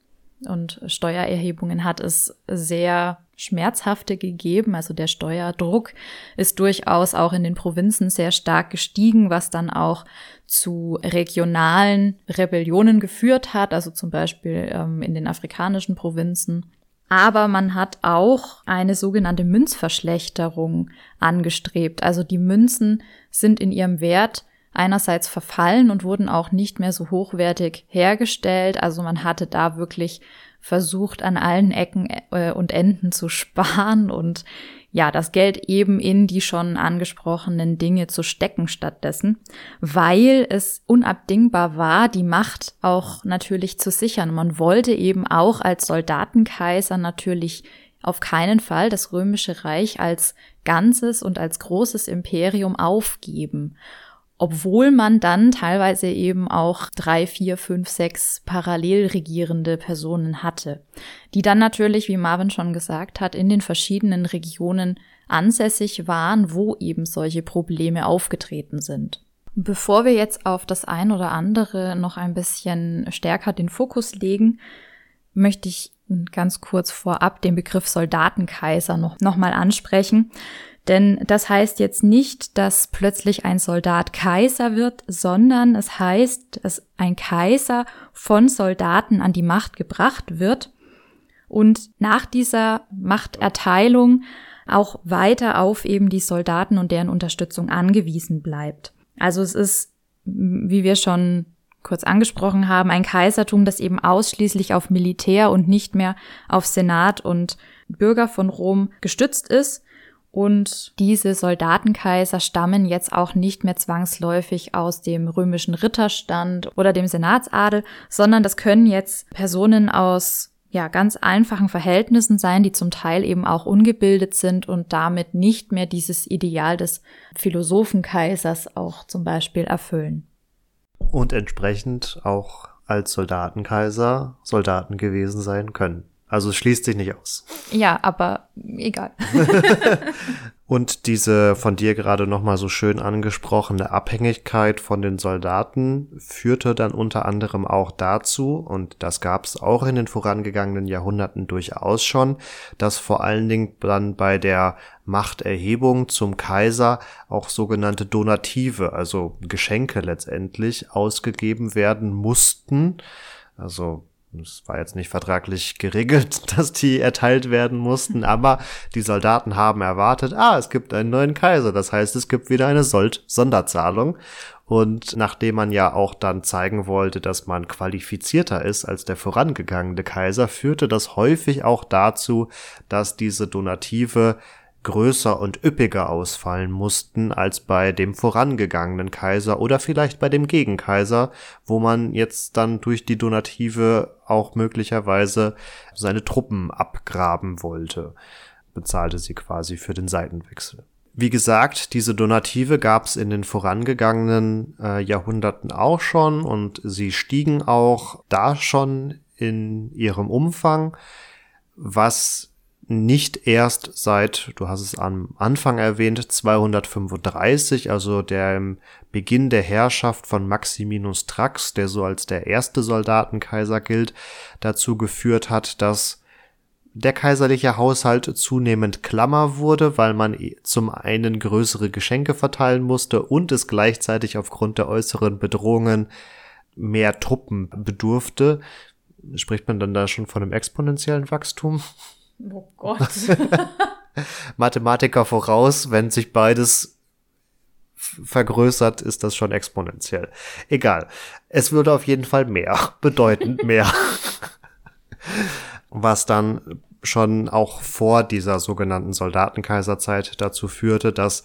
und Steuererhebungen hat es sehr schmerzhafte gegeben. Also der Steuerdruck ist durchaus auch in den Provinzen sehr stark gestiegen, was dann auch zu regionalen Rebellionen geführt hat, also zum Beispiel ähm, in den afrikanischen Provinzen. Aber man hat auch eine sogenannte Münzverschlechterung angestrebt. Also die Münzen sind in ihrem Wert einerseits verfallen und wurden auch nicht mehr so hochwertig hergestellt. Also man hatte da wirklich versucht, an allen Ecken äh, und Enden zu [laughs] sparen und ja, das Geld eben in die schon angesprochenen Dinge zu stecken stattdessen, weil es unabdingbar war, die Macht auch natürlich zu sichern. Man wollte eben auch als Soldatenkaiser natürlich auf keinen Fall das römische Reich als ganzes und als großes Imperium aufgeben obwohl man dann teilweise eben auch drei, vier, fünf, sechs parallel regierende Personen hatte, die dann natürlich, wie Marvin schon gesagt hat, in den verschiedenen Regionen ansässig waren, wo eben solche Probleme aufgetreten sind. Bevor wir jetzt auf das ein oder andere noch ein bisschen stärker den Fokus legen, möchte ich ganz kurz vorab den Begriff Soldatenkaiser noch, noch mal ansprechen. Denn das heißt jetzt nicht, dass plötzlich ein Soldat Kaiser wird, sondern es heißt, dass ein Kaiser von Soldaten an die Macht gebracht wird und nach dieser Machterteilung auch weiter auf eben die Soldaten und deren Unterstützung angewiesen bleibt. Also es ist, wie wir schon kurz angesprochen haben, ein Kaisertum, das eben ausschließlich auf Militär und nicht mehr auf Senat und Bürger von Rom gestützt ist und diese Soldatenkaiser stammen jetzt auch nicht mehr zwangsläufig aus dem römischen Ritterstand oder dem Senatsadel, sondern das können jetzt Personen aus ja, ganz einfachen Verhältnissen sein, die zum Teil eben auch ungebildet sind und damit nicht mehr dieses Ideal des Philosophenkaisers auch zum Beispiel erfüllen. Und entsprechend auch als Soldatenkaiser Soldaten gewesen sein können. Also es schließt sich nicht aus. Ja, aber egal. [laughs] Und diese von dir gerade nochmal so schön angesprochene Abhängigkeit von den Soldaten führte dann unter anderem auch dazu, und das gab es auch in den vorangegangenen Jahrhunderten durchaus schon, dass vor allen Dingen dann bei der Machterhebung zum Kaiser auch sogenannte Donative, also Geschenke letztendlich, ausgegeben werden mussten. Also es war jetzt nicht vertraglich geregelt, [laughs] dass die erteilt werden mussten, aber die Soldaten haben erwartet, ah, es gibt einen neuen Kaiser, das heißt, es gibt wieder eine Sold Sonderzahlung. Und nachdem man ja auch dann zeigen wollte, dass man qualifizierter ist als der vorangegangene Kaiser, führte das häufig auch dazu, dass diese Donative größer und üppiger ausfallen mussten als bei dem vorangegangenen Kaiser oder vielleicht bei dem Gegenkaiser, wo man jetzt dann durch die Donative auch möglicherweise seine Truppen abgraben wollte, bezahlte sie quasi für den Seitenwechsel. Wie gesagt, diese Donative gab es in den vorangegangenen äh, Jahrhunderten auch schon und sie stiegen auch da schon in ihrem Umfang, was nicht erst seit, du hast es am Anfang erwähnt, 235, also der Beginn der Herrschaft von Maximinus Thrax, der so als der erste Soldatenkaiser gilt, dazu geführt hat, dass der kaiserliche Haushalt zunehmend klammer wurde, weil man zum einen größere Geschenke verteilen musste und es gleichzeitig aufgrund der äußeren Bedrohungen mehr Truppen bedurfte. Spricht man dann da schon von einem exponentiellen Wachstum? Oh Gott. [laughs] Mathematiker voraus, wenn sich beides vergrößert, ist das schon exponentiell. Egal. Es würde auf jeden Fall mehr, [laughs] bedeutend mehr. [laughs] Was dann schon auch vor dieser sogenannten Soldatenkaiserzeit dazu führte, dass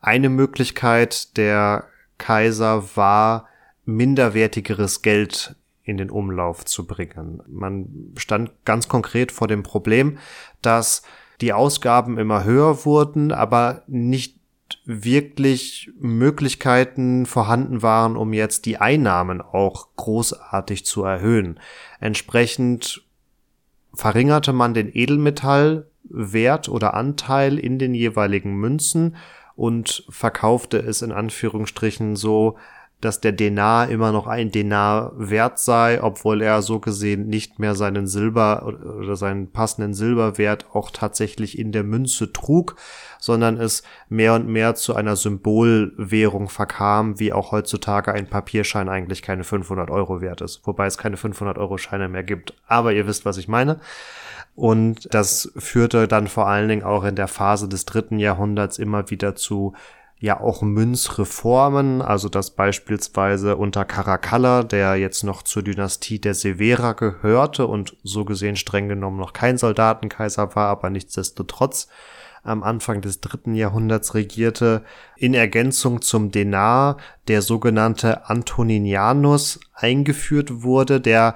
eine Möglichkeit der Kaiser war, minderwertigeres Geld in den Umlauf zu bringen. Man stand ganz konkret vor dem Problem, dass die Ausgaben immer höher wurden, aber nicht wirklich Möglichkeiten vorhanden waren, um jetzt die Einnahmen auch großartig zu erhöhen. Entsprechend verringerte man den Edelmetallwert oder Anteil in den jeweiligen Münzen und verkaufte es in Anführungsstrichen so dass der Denar immer noch ein Denar wert sei, obwohl er so gesehen nicht mehr seinen Silber oder seinen passenden Silberwert auch tatsächlich in der Münze trug, sondern es mehr und mehr zu einer Symbolwährung verkam, wie auch heutzutage ein Papierschein eigentlich keine 500 Euro wert ist, wobei es keine 500 Euro Scheine mehr gibt. Aber ihr wisst, was ich meine. Und das führte dann vor allen Dingen auch in der Phase des dritten Jahrhunderts immer wieder zu ja auch Münzreformen, also dass beispielsweise unter Caracalla, der jetzt noch zur Dynastie der Severa gehörte und so gesehen streng genommen noch kein Soldatenkaiser war, aber nichtsdestotrotz am Anfang des dritten Jahrhunderts regierte, in Ergänzung zum Denar der sogenannte Antoninianus eingeführt wurde, der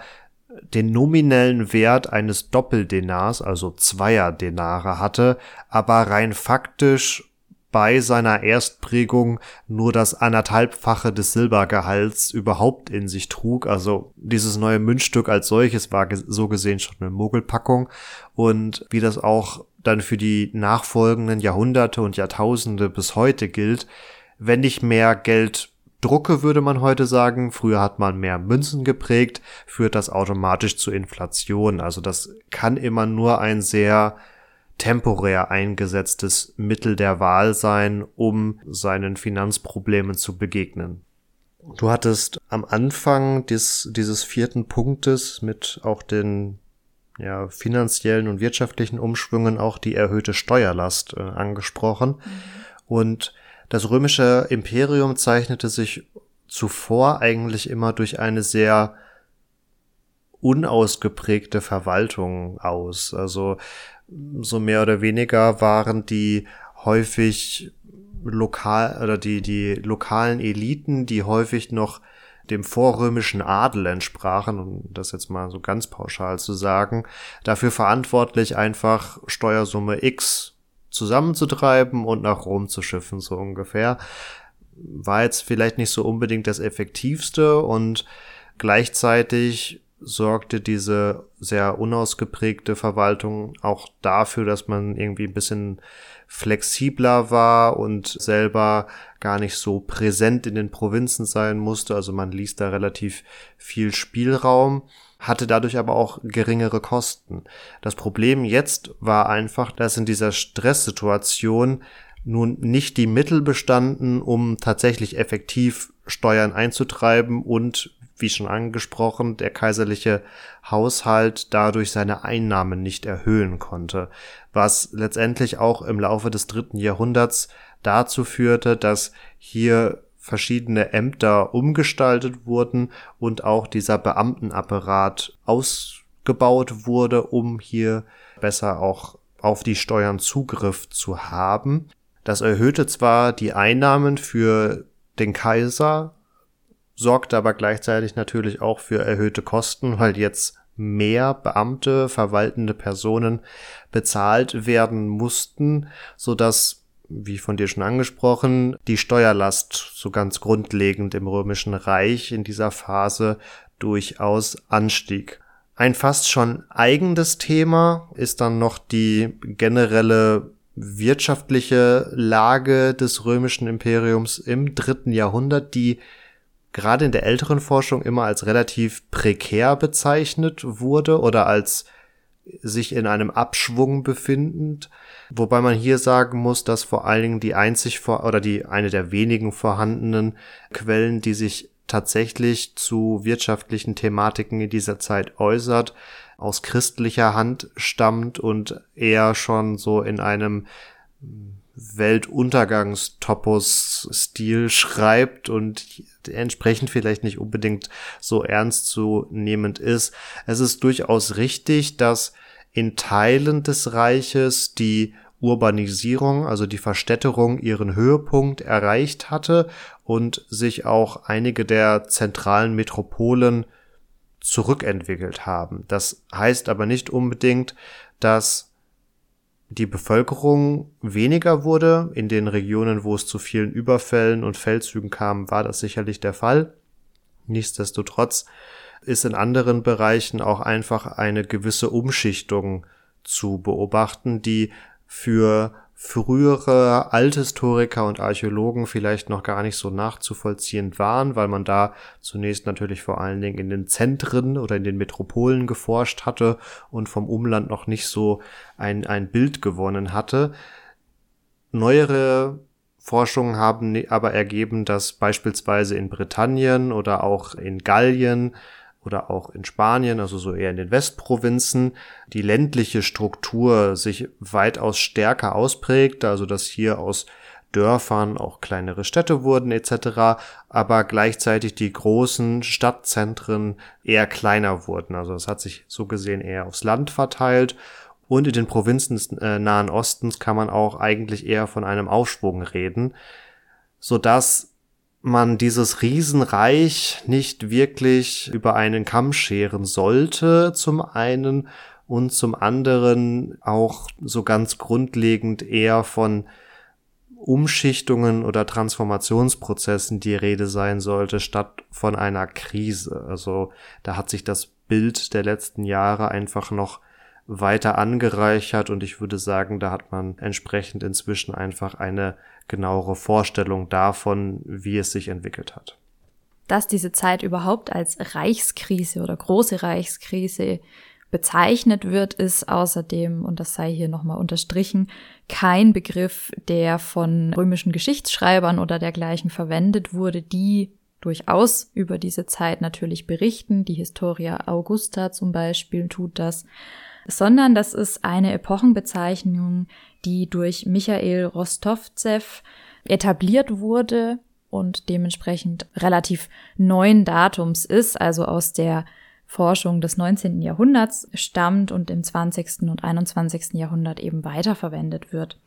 den nominellen Wert eines Doppeldenars, also zweier Denare hatte, aber rein faktisch bei seiner Erstprägung nur das anderthalbfache des Silbergehalts überhaupt in sich trug. Also dieses neue Münzstück als solches war so gesehen schon eine Mogelpackung und wie das auch dann für die nachfolgenden Jahrhunderte und Jahrtausende bis heute gilt, wenn ich mehr Geld drucke, würde man heute sagen. Früher hat man mehr Münzen geprägt, führt das automatisch zu Inflation. Also das kann immer nur ein sehr temporär eingesetztes Mittel der Wahl sein, um seinen Finanzproblemen zu begegnen. Du hattest am Anfang des, dieses vierten Punktes mit auch den ja, finanziellen und wirtschaftlichen Umschwüngen auch die erhöhte Steuerlast äh, angesprochen. Mhm. Und das römische Imperium zeichnete sich zuvor eigentlich immer durch eine sehr unausgeprägte Verwaltung aus. Also so mehr oder weniger waren die häufig lokal oder die, die lokalen Eliten, die häufig noch dem vorrömischen Adel entsprachen, um das jetzt mal so ganz pauschal zu sagen, dafür verantwortlich einfach Steuersumme X zusammenzutreiben und nach Rom zu schiffen, so ungefähr. War jetzt vielleicht nicht so unbedingt das effektivste und gleichzeitig sorgte diese sehr unausgeprägte Verwaltung auch dafür, dass man irgendwie ein bisschen flexibler war und selber gar nicht so präsent in den Provinzen sein musste. Also man ließ da relativ viel Spielraum hatte dadurch aber auch geringere Kosten. Das Problem jetzt war einfach, dass in dieser Stresssituation nun nicht die Mittel bestanden, um tatsächlich effektiv Steuern einzutreiben und wie schon angesprochen, der kaiserliche Haushalt dadurch seine Einnahmen nicht erhöhen konnte, was letztendlich auch im Laufe des dritten Jahrhunderts dazu führte, dass hier verschiedene Ämter umgestaltet wurden und auch dieser Beamtenapparat ausgebaut wurde, um hier besser auch auf die Steuern Zugriff zu haben. Das erhöhte zwar die Einnahmen für den Kaiser, sorgte aber gleichzeitig natürlich auch für erhöhte Kosten, weil jetzt mehr Beamte, verwaltende Personen bezahlt werden mussten, so dass wie von dir schon angesprochen, die Steuerlast so ganz grundlegend im Römischen Reich in dieser Phase durchaus anstieg. Ein fast schon eigenes Thema ist dann noch die generelle wirtschaftliche Lage des römischen Imperiums im dritten Jahrhundert, die gerade in der älteren Forschung immer als relativ prekär bezeichnet wurde oder als sich in einem Abschwung befindend. Wobei man hier sagen muss, dass vor allen Dingen die einzig vor oder die eine der wenigen vorhandenen Quellen, die sich tatsächlich zu wirtschaftlichen Thematiken in dieser Zeit äußert, aus christlicher Hand stammt und eher schon so in einem Weltuntergangstopos-Stil schreibt und entsprechend vielleicht nicht unbedingt so ernst zu nehmend ist. Es ist durchaus richtig, dass in Teilen des Reiches die Urbanisierung, also die Verstädterung ihren Höhepunkt erreicht hatte und sich auch einige der zentralen Metropolen zurückentwickelt haben. Das heißt aber nicht unbedingt, dass die Bevölkerung weniger wurde. In den Regionen, wo es zu vielen Überfällen und Feldzügen kam, war das sicherlich der Fall. Nichtsdestotrotz ist in anderen Bereichen auch einfach eine gewisse Umschichtung zu beobachten, die für frühere Althistoriker und Archäologen vielleicht noch gar nicht so nachzuvollziehen waren, weil man da zunächst natürlich vor allen Dingen in den Zentren oder in den Metropolen geforscht hatte und vom Umland noch nicht so ein, ein Bild gewonnen hatte. Neuere Forschungen haben aber ergeben, dass beispielsweise in Britannien oder auch in Gallien oder auch in Spanien, also so eher in den Westprovinzen, die ländliche Struktur sich weitaus stärker ausprägt, also dass hier aus Dörfern auch kleinere Städte wurden etc., aber gleichzeitig die großen Stadtzentren eher kleiner wurden. Also es hat sich so gesehen eher aufs Land verteilt Und in den Provinzen des äh, Nahen Ostens kann man auch eigentlich eher von einem Aufschwung reden, so dass man dieses Riesenreich nicht wirklich über einen Kamm scheren sollte, zum einen, und zum anderen auch so ganz grundlegend eher von Umschichtungen oder Transformationsprozessen die Rede sein sollte, statt von einer Krise. Also da hat sich das Bild der letzten Jahre einfach noch weiter angereichert und ich würde sagen, da hat man entsprechend inzwischen einfach eine genauere Vorstellung davon, wie es sich entwickelt hat. Dass diese Zeit überhaupt als Reichskrise oder große Reichskrise bezeichnet wird, ist außerdem, und das sei hier nochmal unterstrichen, kein Begriff, der von römischen Geschichtsschreibern oder dergleichen verwendet wurde, die durchaus über diese Zeit natürlich berichten. Die Historia Augusta zum Beispiel tut das. Sondern das ist eine Epochenbezeichnung, die durch Michael Rostovzev etabliert wurde und dementsprechend relativ neuen Datums ist, also aus der Forschung des 19. Jahrhunderts stammt und im 20. und 21. Jahrhundert eben weiterverwendet wird.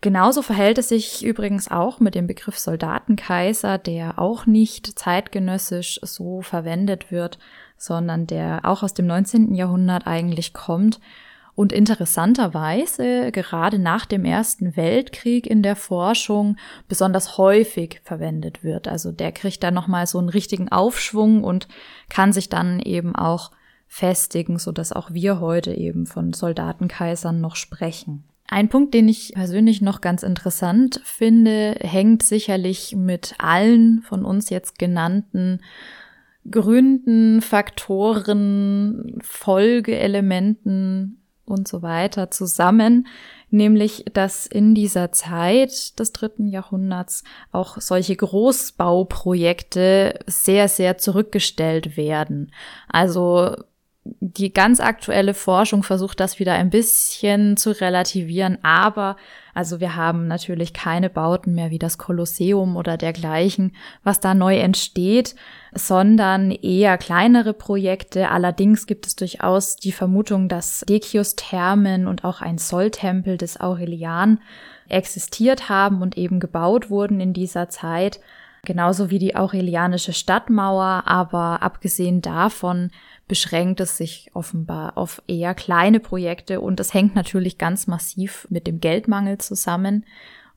Genauso verhält es sich übrigens auch mit dem Begriff Soldatenkaiser, der auch nicht zeitgenössisch so verwendet wird, sondern der auch aus dem 19. Jahrhundert eigentlich kommt und interessanterweise gerade nach dem Ersten Weltkrieg in der Forschung besonders häufig verwendet wird. Also der kriegt da nochmal so einen richtigen Aufschwung und kann sich dann eben auch festigen, so dass auch wir heute eben von Soldatenkaisern noch sprechen. Ein Punkt, den ich persönlich noch ganz interessant finde, hängt sicherlich mit allen von uns jetzt genannten Gründen, Faktoren, Folgeelementen und so weiter zusammen, nämlich dass in dieser Zeit des dritten Jahrhunderts auch solche Großbauprojekte sehr, sehr zurückgestellt werden. Also die ganz aktuelle Forschung versucht das wieder ein bisschen zu relativieren, aber also wir haben natürlich keine Bauten mehr wie das Kolosseum oder dergleichen, was da neu entsteht, sondern eher kleinere Projekte. Allerdings gibt es durchaus die Vermutung, dass Decius-Thermen und auch ein Solltempel des Aurelian existiert haben und eben gebaut wurden in dieser Zeit genauso wie die aurelianische Stadtmauer, aber abgesehen davon beschränkt es sich offenbar auf eher kleine Projekte und es hängt natürlich ganz massiv mit dem Geldmangel zusammen.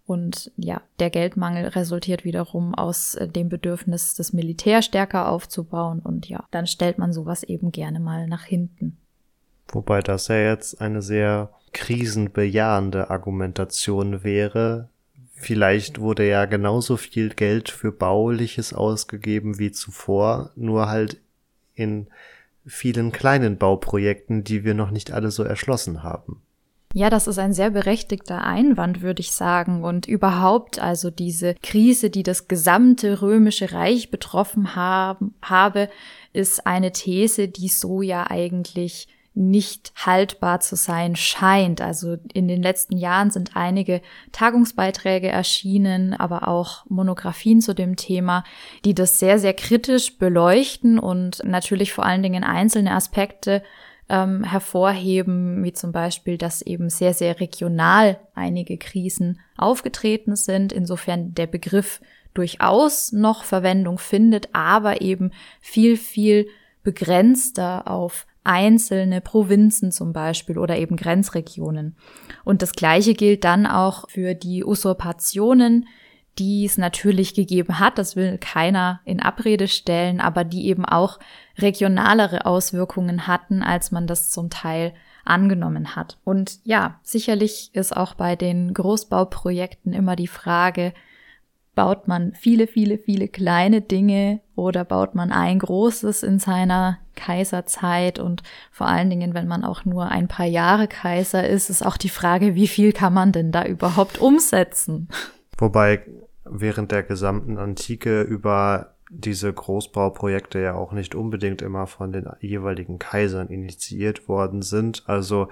Und ja, der Geldmangel resultiert wiederum aus äh, dem Bedürfnis, das Militär stärker aufzubauen. Und ja, dann stellt man sowas eben gerne mal nach hinten. Wobei das ja jetzt eine sehr krisenbejahende Argumentation wäre. Vielleicht wurde ja genauso viel Geld für Bauliches ausgegeben wie zuvor, nur halt in vielen kleinen Bauprojekten, die wir noch nicht alle so erschlossen haben. Ja, das ist ein sehr berechtigter Einwand, würde ich sagen. Und überhaupt also diese Krise, die das gesamte römische Reich betroffen haben, habe, ist eine These, die so ja eigentlich nicht haltbar zu sein scheint. Also in den letzten Jahren sind einige Tagungsbeiträge erschienen, aber auch Monographien zu dem Thema, die das sehr, sehr kritisch beleuchten und natürlich vor allen Dingen einzelne Aspekte ähm, hervorheben, wie zum Beispiel, dass eben sehr, sehr regional einige Krisen aufgetreten sind, insofern der Begriff durchaus noch Verwendung findet, aber eben viel, viel begrenzter auf einzelne Provinzen zum Beispiel oder eben Grenzregionen. Und das Gleiche gilt dann auch für die Usurpationen, die es natürlich gegeben hat, das will keiner in Abrede stellen, aber die eben auch regionalere Auswirkungen hatten, als man das zum Teil angenommen hat. Und ja, sicherlich ist auch bei den Großbauprojekten immer die Frage, baut man viele, viele, viele kleine Dinge oder baut man ein großes in seiner Kaiserzeit und vor allen Dingen, wenn man auch nur ein paar Jahre Kaiser ist, ist auch die Frage, wie viel kann man denn da überhaupt umsetzen? Wobei während der gesamten Antike über diese Großbauprojekte ja auch nicht unbedingt immer von den jeweiligen Kaisern initiiert worden sind. Also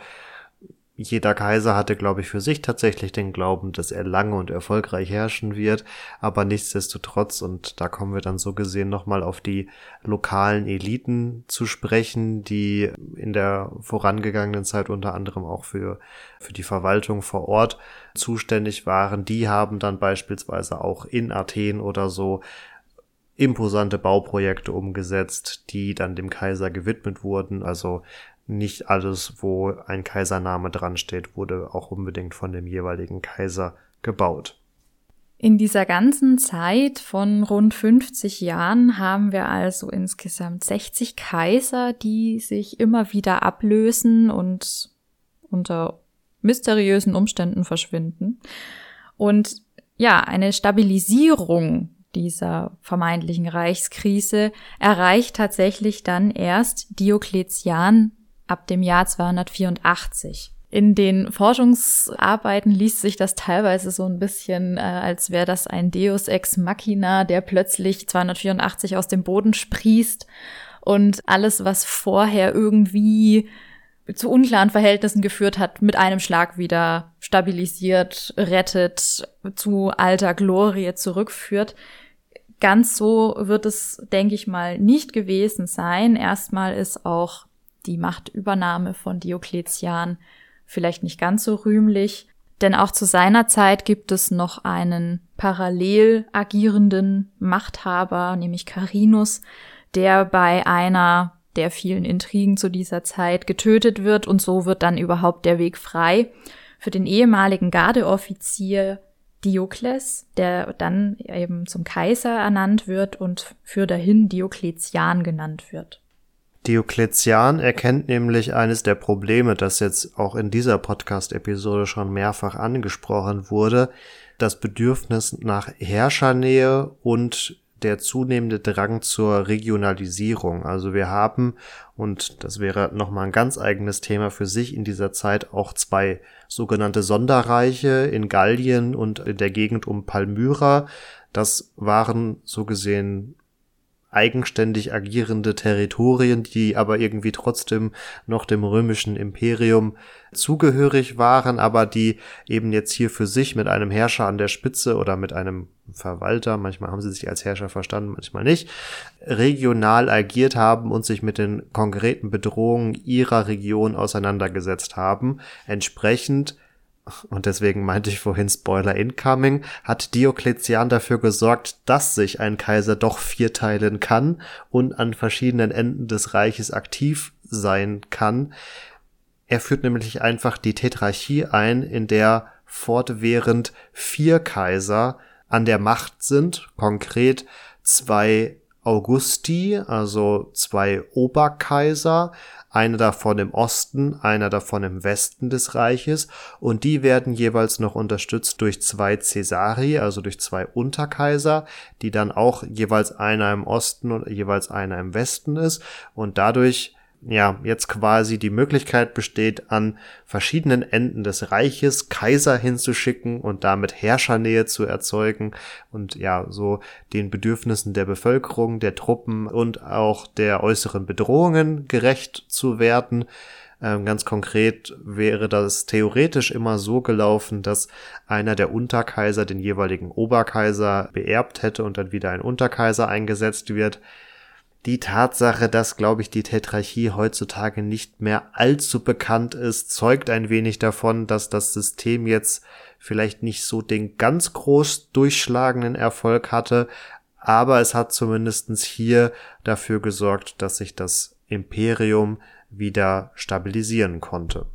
jeder Kaiser hatte, glaube ich, für sich tatsächlich den Glauben, dass er lange und erfolgreich herrschen wird, aber nichtsdestotrotz, und da kommen wir dann so gesehen nochmal auf die lokalen Eliten zu sprechen, die in der vorangegangenen Zeit unter anderem auch für, für die Verwaltung vor Ort zuständig waren, die haben dann beispielsweise auch in Athen oder so imposante Bauprojekte umgesetzt, die dann dem Kaiser gewidmet wurden. Also nicht alles, wo ein Kaisername dran steht, wurde auch unbedingt von dem jeweiligen Kaiser gebaut. In dieser ganzen Zeit von rund 50 Jahren haben wir also insgesamt 60 Kaiser, die sich immer wieder ablösen und unter mysteriösen Umständen verschwinden. Und ja, eine Stabilisierung dieser vermeintlichen Reichskrise erreicht tatsächlich dann erst Diokletian ab dem Jahr 284. In den Forschungsarbeiten liest sich das teilweise so ein bisschen, äh, als wäre das ein Deus ex machina, der plötzlich 284 aus dem Boden sprießt und alles, was vorher irgendwie zu unklaren Verhältnissen geführt hat, mit einem Schlag wieder stabilisiert, rettet, zu alter Glorie zurückführt. Ganz so wird es, denke ich mal, nicht gewesen sein. Erstmal ist auch die Machtübernahme von Diokletian vielleicht nicht ganz so rühmlich, denn auch zu seiner Zeit gibt es noch einen parallel agierenden Machthaber, nämlich Carinus, der bei einer der vielen Intrigen zu dieser Zeit getötet wird und so wird dann überhaupt der Weg frei für den ehemaligen Gardeoffizier Diokles, der dann eben zum Kaiser ernannt wird und für dahin Diokletian genannt wird. Diokletian erkennt nämlich eines der Probleme, das jetzt auch in dieser Podcast-Episode schon mehrfach angesprochen wurde, das Bedürfnis nach Herrschernähe und der zunehmende Drang zur Regionalisierung. Also wir haben, und das wäre nochmal ein ganz eigenes Thema für sich in dieser Zeit, auch zwei sogenannte Sonderreiche in Gallien und in der Gegend um Palmyra. Das waren so gesehen eigenständig agierende Territorien, die aber irgendwie trotzdem noch dem römischen Imperium zugehörig waren, aber die eben jetzt hier für sich mit einem Herrscher an der Spitze oder mit einem Verwalter, manchmal haben sie sich als Herrscher verstanden, manchmal nicht, regional agiert haben und sich mit den konkreten Bedrohungen ihrer Region auseinandergesetzt haben. Entsprechend und deswegen meinte ich vorhin Spoiler incoming, hat Diokletian dafür gesorgt, dass sich ein Kaiser doch vierteilen kann und an verschiedenen Enden des Reiches aktiv sein kann. Er führt nämlich einfach die Tetrarchie ein, in der fortwährend vier Kaiser an der Macht sind, konkret zwei Augusti, also zwei Oberkaiser, einer davon im Osten, einer davon im Westen des Reiches, und die werden jeweils noch unterstützt durch zwei Caesari, also durch zwei Unterkaiser, die dann auch jeweils einer im Osten und jeweils einer im Westen ist, und dadurch ja, jetzt quasi die Möglichkeit besteht, an verschiedenen Enden des Reiches Kaiser hinzuschicken und damit Herrschernähe zu erzeugen und ja, so den Bedürfnissen der Bevölkerung, der Truppen und auch der äußeren Bedrohungen gerecht zu werden. Ähm, ganz konkret wäre das theoretisch immer so gelaufen, dass einer der Unterkaiser den jeweiligen Oberkaiser beerbt hätte und dann wieder ein Unterkaiser eingesetzt wird die Tatsache, dass, glaube ich, die Tetrarchie heutzutage nicht mehr allzu bekannt ist, zeugt ein wenig davon, dass das System jetzt vielleicht nicht so den ganz groß durchschlagenden Erfolg hatte, aber es hat zumindestens hier dafür gesorgt, dass sich das Imperium wieder stabilisieren konnte.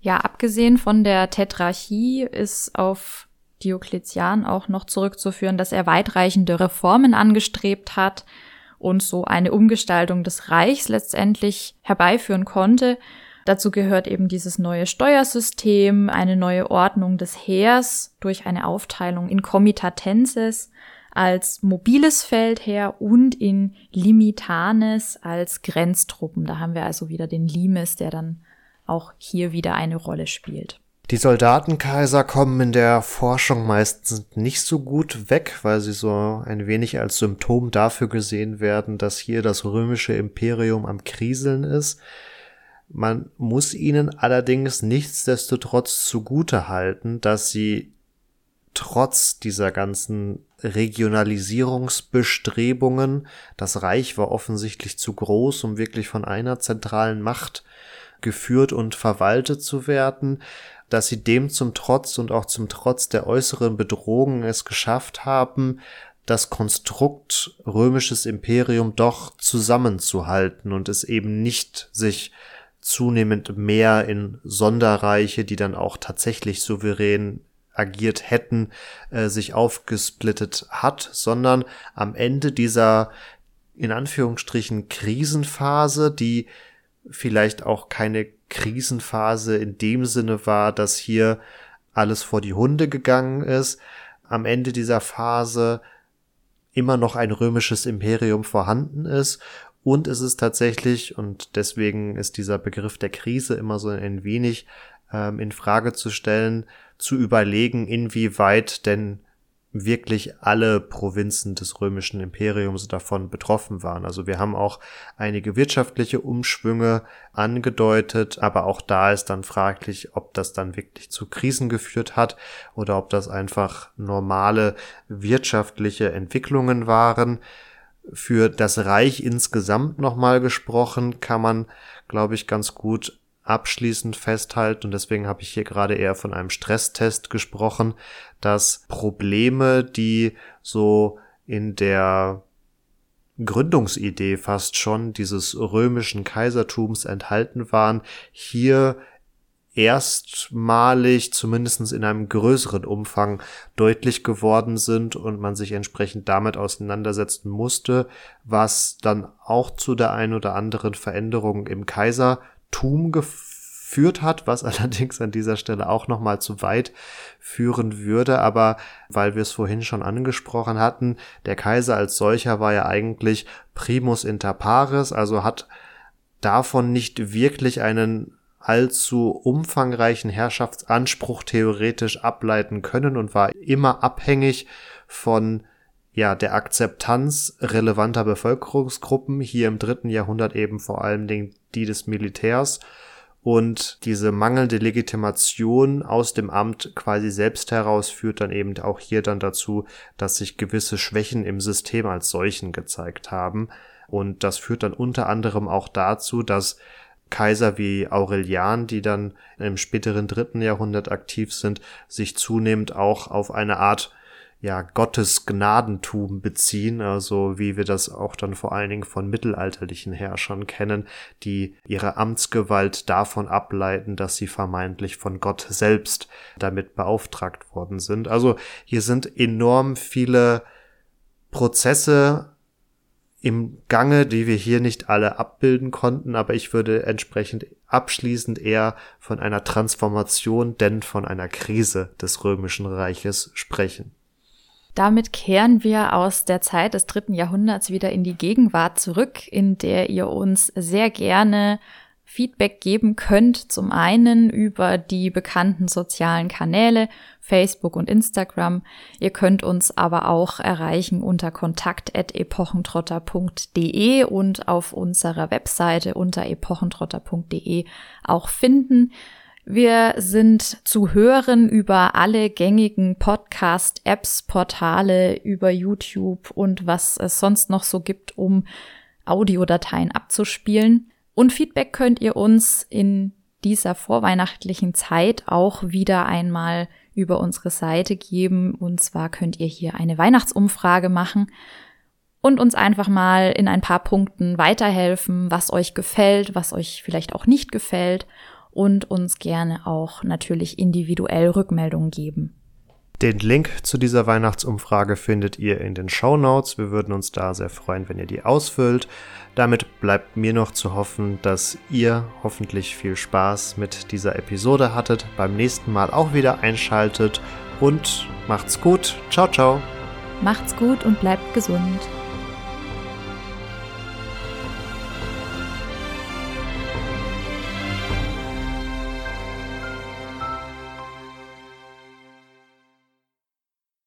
Ja, abgesehen von der Tetrarchie ist auf Diokletian auch noch zurückzuführen, dass er weitreichende Reformen angestrebt hat, und so eine Umgestaltung des Reichs letztendlich herbeiführen konnte. Dazu gehört eben dieses neue Steuersystem, eine neue Ordnung des Heers durch eine Aufteilung in Comitatenses als mobiles Feldheer und in Limitanes als Grenztruppen. Da haben wir also wieder den Limes, der dann auch hier wieder eine Rolle spielt. Die Soldatenkaiser kommen in der Forschung meistens nicht so gut weg, weil sie so ein wenig als Symptom dafür gesehen werden, dass hier das römische Imperium am Kriseln ist. Man muss ihnen allerdings nichtsdestotrotz zugute halten, dass sie trotz dieser ganzen Regionalisierungsbestrebungen, das Reich war offensichtlich zu groß, um wirklich von einer zentralen Macht geführt und verwaltet zu werden, dass sie dem zum Trotz und auch zum Trotz der äußeren Bedrohungen es geschafft haben, das Konstrukt römisches Imperium doch zusammenzuhalten und es eben nicht sich zunehmend mehr in Sonderreiche, die dann auch tatsächlich souverän agiert hätten, äh, sich aufgesplittet hat, sondern am Ende dieser in Anführungsstrichen Krisenphase, die vielleicht auch keine Krisenphase in dem Sinne war, dass hier alles vor die Hunde gegangen ist, am Ende dieser Phase immer noch ein römisches Imperium vorhanden ist. Und es ist tatsächlich, und deswegen ist dieser Begriff der Krise immer so ein wenig ähm, in Frage zu stellen, zu überlegen, inwieweit denn wirklich alle Provinzen des römischen Imperiums davon betroffen waren. Also wir haben auch einige wirtschaftliche Umschwünge angedeutet, aber auch da ist dann fraglich, ob das dann wirklich zu Krisen geführt hat oder ob das einfach normale wirtschaftliche Entwicklungen waren. Für das Reich insgesamt nochmal gesprochen kann man, glaube ich, ganz gut abschließend festhalten, und deswegen habe ich hier gerade eher von einem Stresstest gesprochen, dass Probleme, die so in der Gründungsidee fast schon dieses römischen Kaisertums enthalten waren, hier erstmalig, zumindest in einem größeren Umfang, deutlich geworden sind und man sich entsprechend damit auseinandersetzen musste, was dann auch zu der ein oder anderen Veränderung im Kaisertum geführt hat, was [laughs] allerdings an dieser Stelle auch noch mal zu weit führen würde, aber weil wir es vorhin schon angesprochen hatten, der Kaiser als solcher war ja eigentlich primus inter pares, also hat davon nicht wirklich einen allzu umfangreichen Herrschaftsanspruch theoretisch ableiten können und war immer abhängig von ja, der Akzeptanz relevanter Bevölkerungsgruppen, hier im dritten Jahrhundert eben vor allen Dingen die des Militärs und diese mangelnde Legitimation aus dem Amt quasi selbst heraus führt dann eben auch hier dann dazu, dass sich gewisse Schwächen im System als solchen gezeigt haben. Und das führt dann unter anderem auch dazu, dass Kaiser wie Aurelian, die dann im späteren dritten Jahrhundert aktiv sind, sich zunehmend auch auf eine Art ja, Gottes Gnadentum beziehen, also wie wir das auch dann vor allen Dingen von mittelalterlichen Herrschern kennen, die ihre Amtsgewalt davon ableiten, dass sie vermeintlich von Gott selbst damit beauftragt worden sind. Also hier sind enorm viele Prozesse im Gange, die wir hier nicht alle abbilden konnten, aber ich würde entsprechend abschließend eher von einer Transformation, denn von einer Krise des römischen Reiches sprechen. Damit kehren wir aus der Zeit des dritten Jahrhunderts wieder in die Gegenwart zurück, in der ihr uns sehr gerne Feedback geben könnt. Zum einen über die bekannten sozialen Kanäle Facebook und Instagram. Ihr könnt uns aber auch erreichen unter kontakt.epochentrotter.de und auf unserer Webseite unter epochentrotter.de auch finden. Wir sind zu hören über alle gängigen Podcast-Apps, Portale, über YouTube und was es sonst noch so gibt, um Audiodateien abzuspielen. Und Feedback könnt ihr uns in dieser vorweihnachtlichen Zeit auch wieder einmal über unsere Seite geben. Und zwar könnt ihr hier eine Weihnachtsumfrage machen und uns einfach mal in ein paar Punkten weiterhelfen, was euch gefällt, was euch vielleicht auch nicht gefällt und uns gerne auch natürlich individuell Rückmeldungen geben. Den Link zu dieser Weihnachtsumfrage findet ihr in den Show Notes. Wir würden uns da sehr freuen, wenn ihr die ausfüllt. Damit bleibt mir noch zu hoffen, dass ihr hoffentlich viel Spaß mit dieser Episode hattet, beim nächsten Mal auch wieder einschaltet und macht's gut. Ciao, ciao. Macht's gut und bleibt gesund.